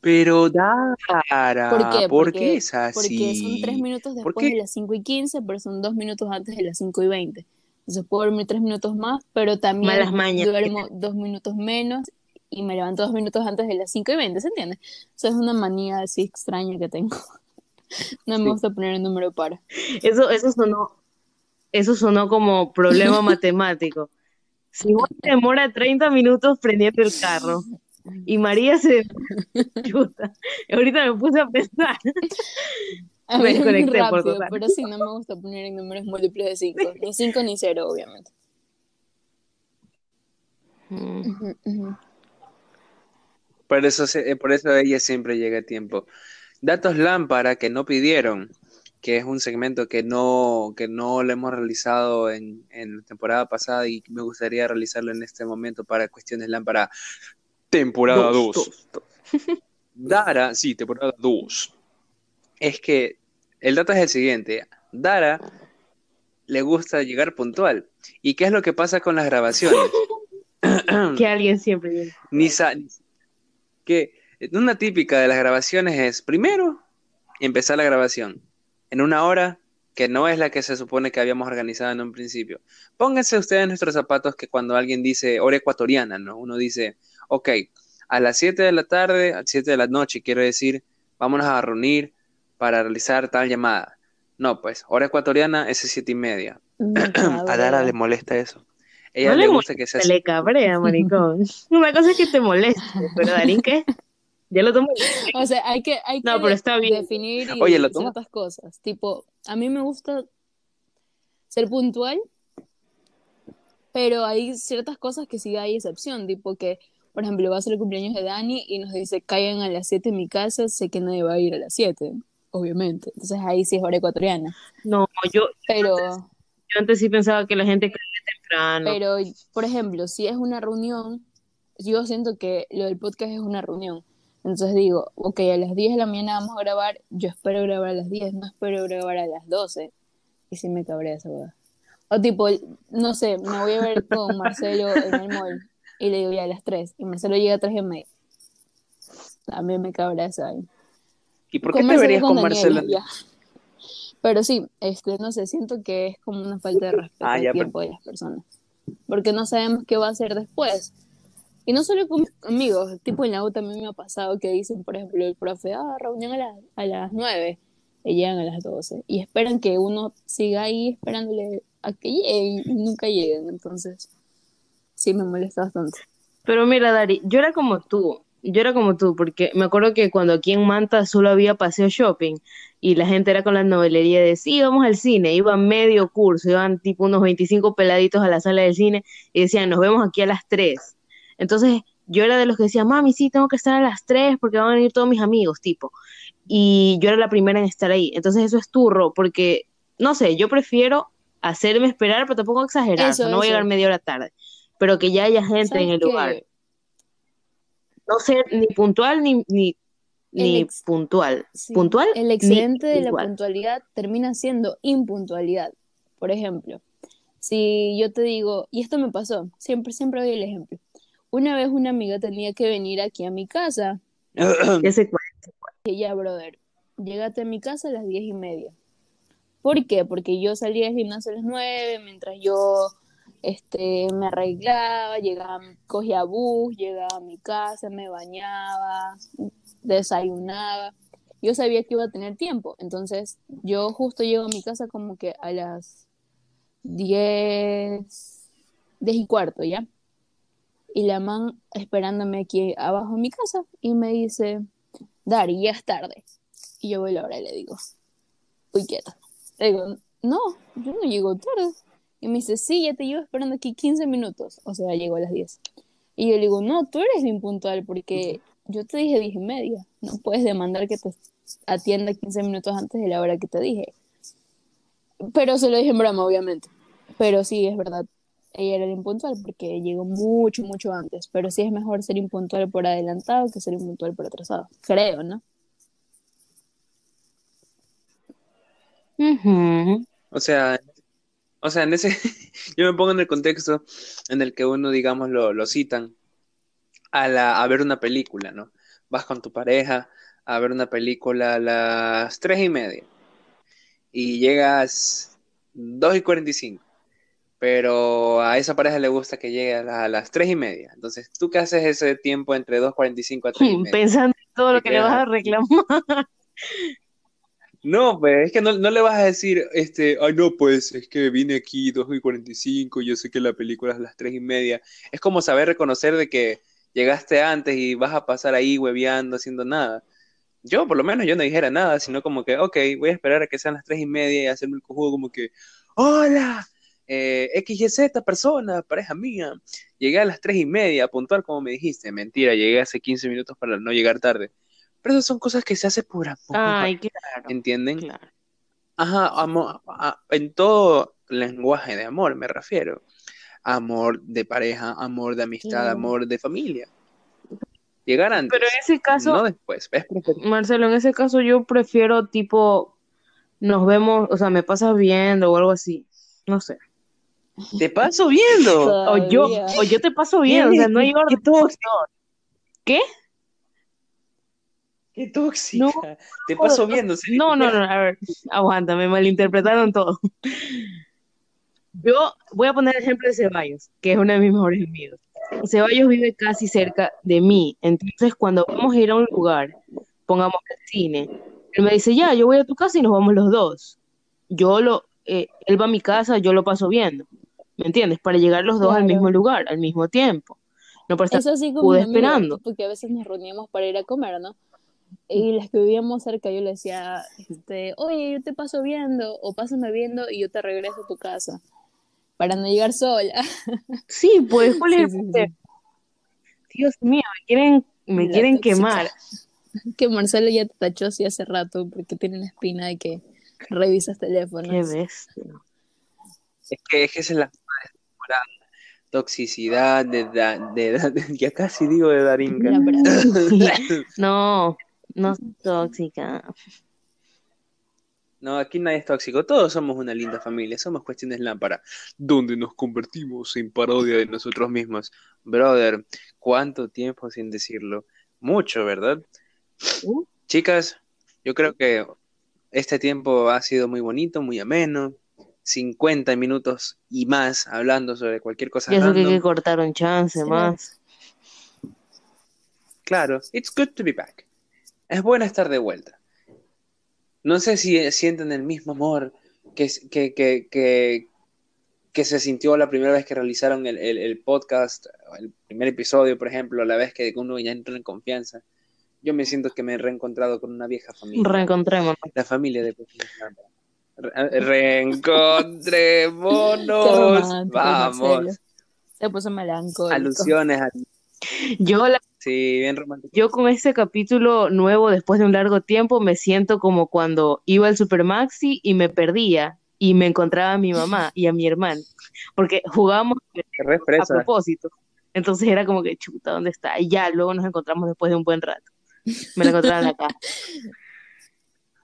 Pero Dara, ¿Por qué? ¿por Porque- qué es así? Porque son 3 minutos ¿Por después de las 5 y 15, pero son 2 minutos antes de las 5 y 20. Entonces puedo dormir 3 minutos más, pero también duermo 2 minutos menos y me levanto 2 minutos antes de las 5 y 20, ¿se entiende? O sea, es una manía así extraña que tengo. No me Sí. gusta poner el número para. Eso, eso sonó, eso sonó como problema matemático. Si vos te demora 30 minutos prendiendo el carro y María se chuta, ahorita me puse a pensar. A Me muy desconecté por rápido, total. pero sí, no me gusta poner en números múltiples de 5. Ni 5 ni 0, obviamente. Mm. Por eso, por eso ella siempre llega a tiempo. Datos lámpara que no pidieron, que es un segmento que no, que no lo hemos realizado en, en la temporada pasada y me gustaría realizarlo en este momento para cuestiones lámpara temporada Dos, 2. Dara, sí, temporada 2. Es que el dato es el siguiente. Dara le gusta llegar puntual. ¿Y qué es lo que pasa con las grabaciones? Que alguien siempre sa- ni- que una típica de las grabaciones es primero empezar la grabación. En una hora que no es la que se supone que habíamos organizado en un principio. Pónganse ustedes en nuestros zapatos que cuando alguien dice hora ecuatoriana, ¿no? Uno dice, ok, a las 7 de la tarde, a las 7 de la noche, quiero decir, vámonos a reunir para realizar tal llamada. No, pues, hora ecuatoriana es siete y media. a Dara le molesta eso. Ella No le le gusta que sea Se le cabrea, maricón. Una cosa es que te moleste, pero Darín, ¿qué? Ya lo tomo. O sea, hay que, hay No, que pero está bien. definir y Oye, ¿lo ciertas cosas. Tipo, a mí me gusta ser puntual, pero hay ciertas cosas que sí hay excepción. Tipo que, por ejemplo, va a ser el cumpleaños de Dani y nos dice, caigan a las 7 en mi casa, sé que nadie va a ir a las 7, obviamente. Entonces ahí sí es hora ecuatoriana. No, yo, Pero, yo antes sí pensaba que la gente caía temprano. pero, por ejemplo, si es una reunión, yo siento que lo del podcast es una reunión. Entonces digo, ok, a las 10 de la mañana vamos a grabar, yo espero grabar a las 10, no espero grabar a las 12. Y si me cabrea esa boda. O tipo, no sé, me voy a ver con Marcelo en el mall y le digo ya a las 3 y Marcelo llega a 3 y media. También me cabrea esa. vaina. ¿Y por qué Con te Marcelo verías con Marcela? ya. Pero sí, este, no sé, siento que es como una falta de respeto Ah, al ya, tiempo de las personas. Porque no sabemos qué va a hacer después. Y no solo con amigos, tipo en la U también me ha pasado que dicen, por ejemplo, el profe, ah, reunión a, las a las 9, y llegan a las 12. Y esperan que uno siga ahí esperándole a que lleguen y nunca lleguen. Entonces, sí me molesta bastante. Pero mira, Dari, yo era como tú, yo era como tú, porque me acuerdo que cuando aquí en Manta solo había paseo shopping y la gente era con la novelería de sí, vamos al cine, iban medio curso, iban tipo unos 25 peladitos a la sala del cine y decían, nos vemos aquí a las 3. Entonces yo era de los que decía, mami, sí, tengo que estar a las 3 porque van a venir todos mis amigos, tipo. Y yo era la primera en estar ahí. Entonces eso es turro, porque, no sé, yo prefiero hacerme esperar, pero tampoco exagerar, Eso, no voy a llegar media hora tarde, pero que ya haya gente en ¿Sabes el qué? lugar no ser ni puntual ni, ni, ni El ex- puntual. Sí, ¿Puntual? El excedente de la puntual. puntualidad termina siendo impuntualidad. Por ejemplo, si yo te digo, y esto me pasó, siempre, siempre doy el ejemplo. Una vez una amiga tenía que venir aquí a mi casa, cuál. y ya, brother, llégate a mi casa a las diez y media. ¿Por qué? Porque yo salía del gimnasio a las nueve, mientras yo este, me arreglaba, llegaba, cogía bus, llegaba a mi casa, me bañaba, desayunaba. Yo sabía que iba a tener tiempo, entonces yo justo llego a mi casa como que a las 10, 10 y cuarto, ¿ya? Y la man esperándome aquí abajo en mi casa y me dice, Dari, ya es tarde. Y yo voy a la hora y le digo, uy, quieta. Le digo, no, yo no llego tarde. Y me dice, sí, ya te llevo esperando aquí 15 minutos. O sea, llego a las 10. Y yo le digo, no, tú eres impuntual porque yo te dije 10 y media. No puedes demandar que te atienda 15 minutos antes de la hora que te dije. Pero se lo dije en broma, obviamente. Pero sí, es verdad. Ella era impuntual porque llegó mucho, mucho antes. Pero sí es mejor ser impuntual por adelantado que ser impuntual por atrasado. Creo, ¿no? Ujú. O sea, o sea, en ese, yo me pongo en el contexto en el que uno, digamos, lo, lo citan a, la, a ver una película, ¿no? Vas con tu pareja a ver una película a las tres y media y llegas dos y cuarenta y cinco, pero a esa pareja le gusta que llegue a, la- a las tres y media. Entonces, ¿tú qué haces ese tiempo entre dos cuarenta y cinco a tres y media? Pensando en todo lo que le vas a reclamar. No, pues es que no, no le vas a decir, este, ay no, pues es que vine aquí 2 y 45, yo sé que la película es a las 3 y media. Es como saber reconocer de que llegaste antes y vas a pasar ahí hueveando, haciendo nada. Yo, por lo menos, yo no dijera nada, sino como que, ok, voy a esperar a que sean las 3 y media y hacerme el cojudo como que, hola, eh, XYZ persona, pareja mía. Llegué a las 3 y media, puntual como me dijiste. Mentira, llegué hace 15 minutos para no llegar tarde. Pero esas son cosas que se hace por amor, Ay, claro, ¿entienden? claro. Ajá, amor, a- en todo lenguaje de amor me refiero. Amor de pareja, amor de amistad, amor de familia. Llegar antes, Pero en ese caso, no después. Es. Marcelo, en ese caso yo prefiero tipo, nos vemos, o sea, me pasas viendo o algo así. No sé. Te paso viendo. O yo, o yo te paso bien, o sea, no hay orden. ¿Qué? ¿Qué? Qué tóxica. No, Te paso viendo. No, no, no, a ver, aguanta, me malinterpretaron todo. Yo voy a poner el ejemplo de Ceballos, que es uno de mis mejores amigos. Ceballos vive casi cerca de mí, entonces cuando vamos a ir a un lugar, pongamos el cine, él me dice, ya, yo voy a tu casa y nos vamos los dos. Yo lo, eh, él va a mi casa, yo lo paso viendo, ¿me entiendes? Para llegar los dos al mismo lugar, al mismo tiempo. No para estar Eso así como amigo, esperando. porque a veces nos reuníamos para ir a comer, ¿no? Y las que vivíamos cerca, yo le decía, este, oye, yo te paso viendo, o pásame viendo y yo te regreso a tu casa, para no llegar sola. Sí, pues, ¿cuál es Sí, el sí, sí. Dios mío, me quieren, me La quieren tóxica. quemar. Que Marcelo ya te tachó así hace rato, porque tiene la espina de que revisas teléfonos. Qué bestia. Es que, es que esa es la. Toxicidad de, da- de, de- ya casi digo de Darinka. No, no soy tóxica. No, aquí nadie es tóxico, todos somos una linda familia, somos cuestiones lámpara, donde nos convertimos en parodia de nosotros mismos. Brother, ¿cuánto tiempo sin decirlo? Mucho, ¿verdad? Uh. Chicas, yo creo que este tiempo ha sido muy bonito, muy ameno, 50 minutos y más hablando sobre cualquier cosa Y eso random. que cortar un chance Sí. más. Claro, it's good to be back. Es bueno estar de vuelta. No sé si sienten el mismo amor que, que, que, que, que se sintió la primera vez que realizaron el, el, el podcast, el primer episodio, por ejemplo, la vez que uno ya entra en confianza. Yo me siento que me he reencontrado con una vieja familia. Reencontrémonos. La familia de Qué Reencontrémonos. Vamos. Se puso melancólico. Alusiones a... Yo, la- Sí, bien romántico. yo con este capítulo nuevo, después de un largo tiempo, me siento como cuando iba al Supermaxi y me perdía y me encontraba a mi mamá y a mi hermano, porque jugábamos a propósito. Entonces era como que, chuta, ¿dónde está? Y ya, luego nos encontramos después de un buen rato. Me la encontraba en la casa.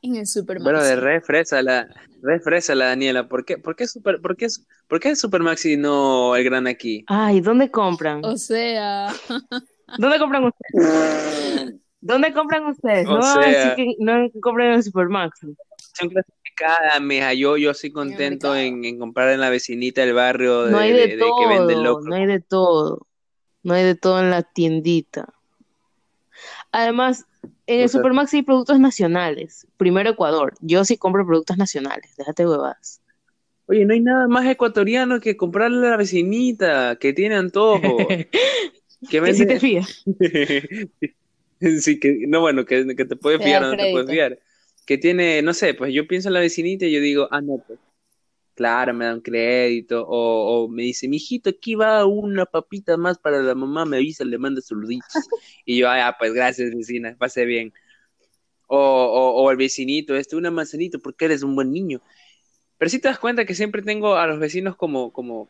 En el Supermaxi. Bueno, de re fresa la, re fresa la Daniela. ¿Por qué, por qué super, por qué, por qué el Super Maxi y no el gran aquí? Ay, ¿dónde compran? O sea, ¿Dónde compran ustedes? ¿Dónde compran ustedes? O No, sea- que no compran en el Supermax. Son clasificadas, mija. Yo, yo soy contento en, en comprar en la vecinita del barrio de, No hay de, de- de que vende todo, loco. no hay de todo. No hay de todo en la tiendita. Además, en el Supermax hay productos nacionales. Primero Ecuador. Yo sí compro productos nacionales. Déjate huevadas. Oye, no hay nada más ecuatoriano que comprarle a la vecinita que tiene antojo. que Que si te vende. fías. sí, que, no, bueno, que, que te puede Te fiar o no te puedes fiar. Que tiene, no sé, pues yo pienso en la vecinita y yo digo, ah, no, pues. Claro, me dan crédito, o, o me dice, mijito, aquí va una papita más para la mamá, me avisa, le manda saluditos. Y yo, ah, pues gracias, vecina, pase bien. O, o, o el vecinito, este, una manzanita, porque eres un buen niño. Pero si te das cuenta que siempre tengo a los vecinos como, como,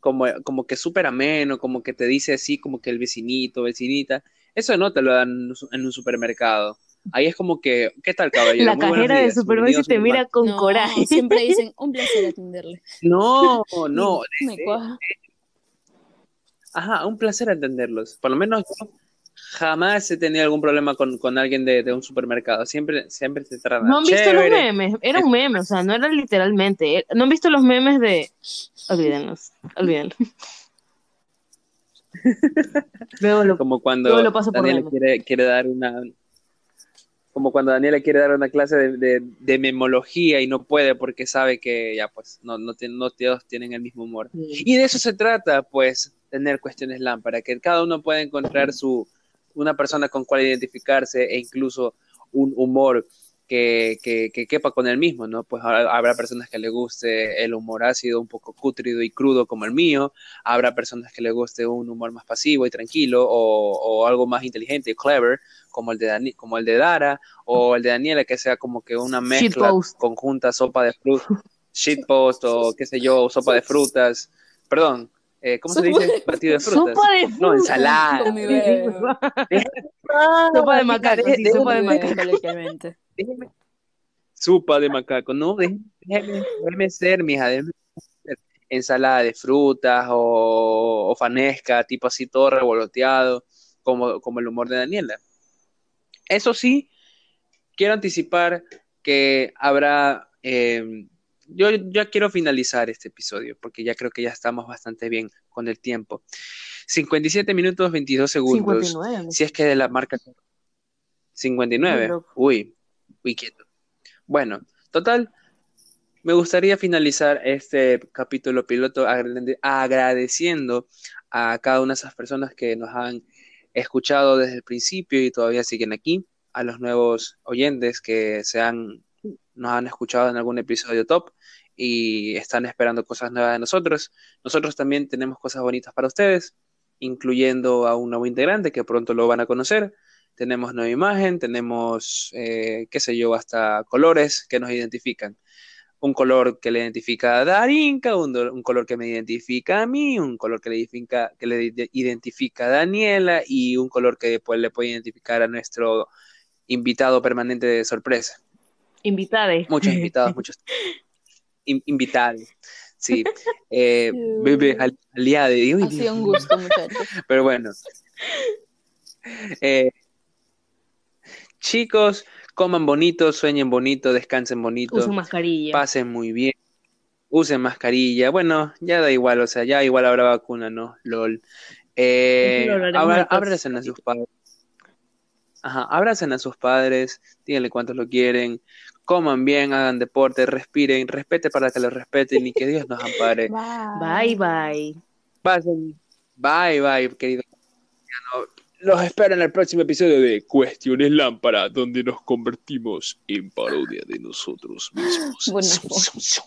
como, como que súper ameno, como que te dice así, como que el vecinito, vecinita. Eso no te lo dan en un supermercado. Ahí es como que, ¿qué tal, caballero? La Muy cajera de bienvenido a te mira con no, coraje. siempre dicen un placer atenderle. No, no, Me cuaja. Ajá, un placer entenderlos. Por lo menos yo jamás he tenido algún problema con, con alguien de, de un supermercado. Siempre, siempre te tratan ¿No han visto los memes? Era un meme, o sea, no era literalmente. eh, ¿No han visto los memes de... Olvídenlos, olvídenlo. Luego lo... Como cuando Luego lo paso por quiere, quiere dar una... Como cuando Daniela quiere dar una clase de, de, de memología y no puede porque sabe que ya pues no, no, no todos tienen el mismo humor. Y de eso se trata, pues, tener cuestiones lámpara, que cada uno pueda encontrar su, una persona con cual identificarse e incluso un humor que, que, que quepa con el mismo, ¿no? Pues habrá, personas que le guste el humor ácido, un poco cútrido y crudo como el mío, habrá personas que le guste un humor más pasivo y tranquilo o, o algo más inteligente y clever, como el, de Dani- como el de Dara o el de Daniela, que sea como que una mezcla Shitpost. conjunta, sopa de frutas, shitpost o qué sé yo, sopa de frutas, perdón, eh, ¿cómo se dice? de Batido de frutas. Sopa de No, ensalada. Sopa de macaco, sí, sopa de macaco. Déjeme- Sopa de macaco, no, déjeme, déjeme- déjeme ser, mija, déjeme ser. Ensalada de frutas o, o fanesca, tipo así todo revoloteado, como, como el humor de Daniela. Eso sí, quiero anticipar que habrá... eh, yo ya quiero finalizar este episodio porque ya creo que ya estamos bastante bien con el tiempo. 57 minutos 22 segundos. 59. Si es que de la marca 59. Muy loco. Uy, quieto. Bueno, total, me gustaría finalizar este capítulo piloto agrade- agradeciendo a cada una de esas personas que nos han escuchado desde el principio y todavía siguen aquí, a los nuevos oyentes que se han, nos han escuchado en algún episodio top y están esperando cosas nuevas de nosotros. Nosotros también tenemos cosas bonitas para ustedes, incluyendo a un nuevo integrante que pronto lo van a conocer. Tenemos nueva imagen, tenemos, eh, qué sé yo, hasta colores que nos identifican. Un color que le identifica a Darinka, un, color que me identifica a mí, un color que le identifica, que le ide- identifica a Daniela y un color que después le puede identificar a nuestro invitado permanente de sorpresa. Invitades. Muchos invitados, muchos in- invitados. Sí, eh, bebé al- aliade. Uy, Ha sido un gusto, muchachos. Pero bueno. Eh, chicos, coman bonito, sueñen bonito, descansen bonito, Usa mascarilla. pasen muy bien, usen mascarilla. Bueno, ya da igual, o sea, ya igual habrá vacuna, ¿no? LOL. Eh, abracen a sus padres. Ajá, abracen a sus padres, díganle cuántos lo quieren, coman bien, hagan deporte, respiren, respete para que los respeten y que Dios nos ampare. Bye, bye. Pasen. Bye, bye, querido. Los espero en el próximo episodio de Cuestiones Lámpara, donde nos convertimos en parodia de nosotros mismos. Buena voz.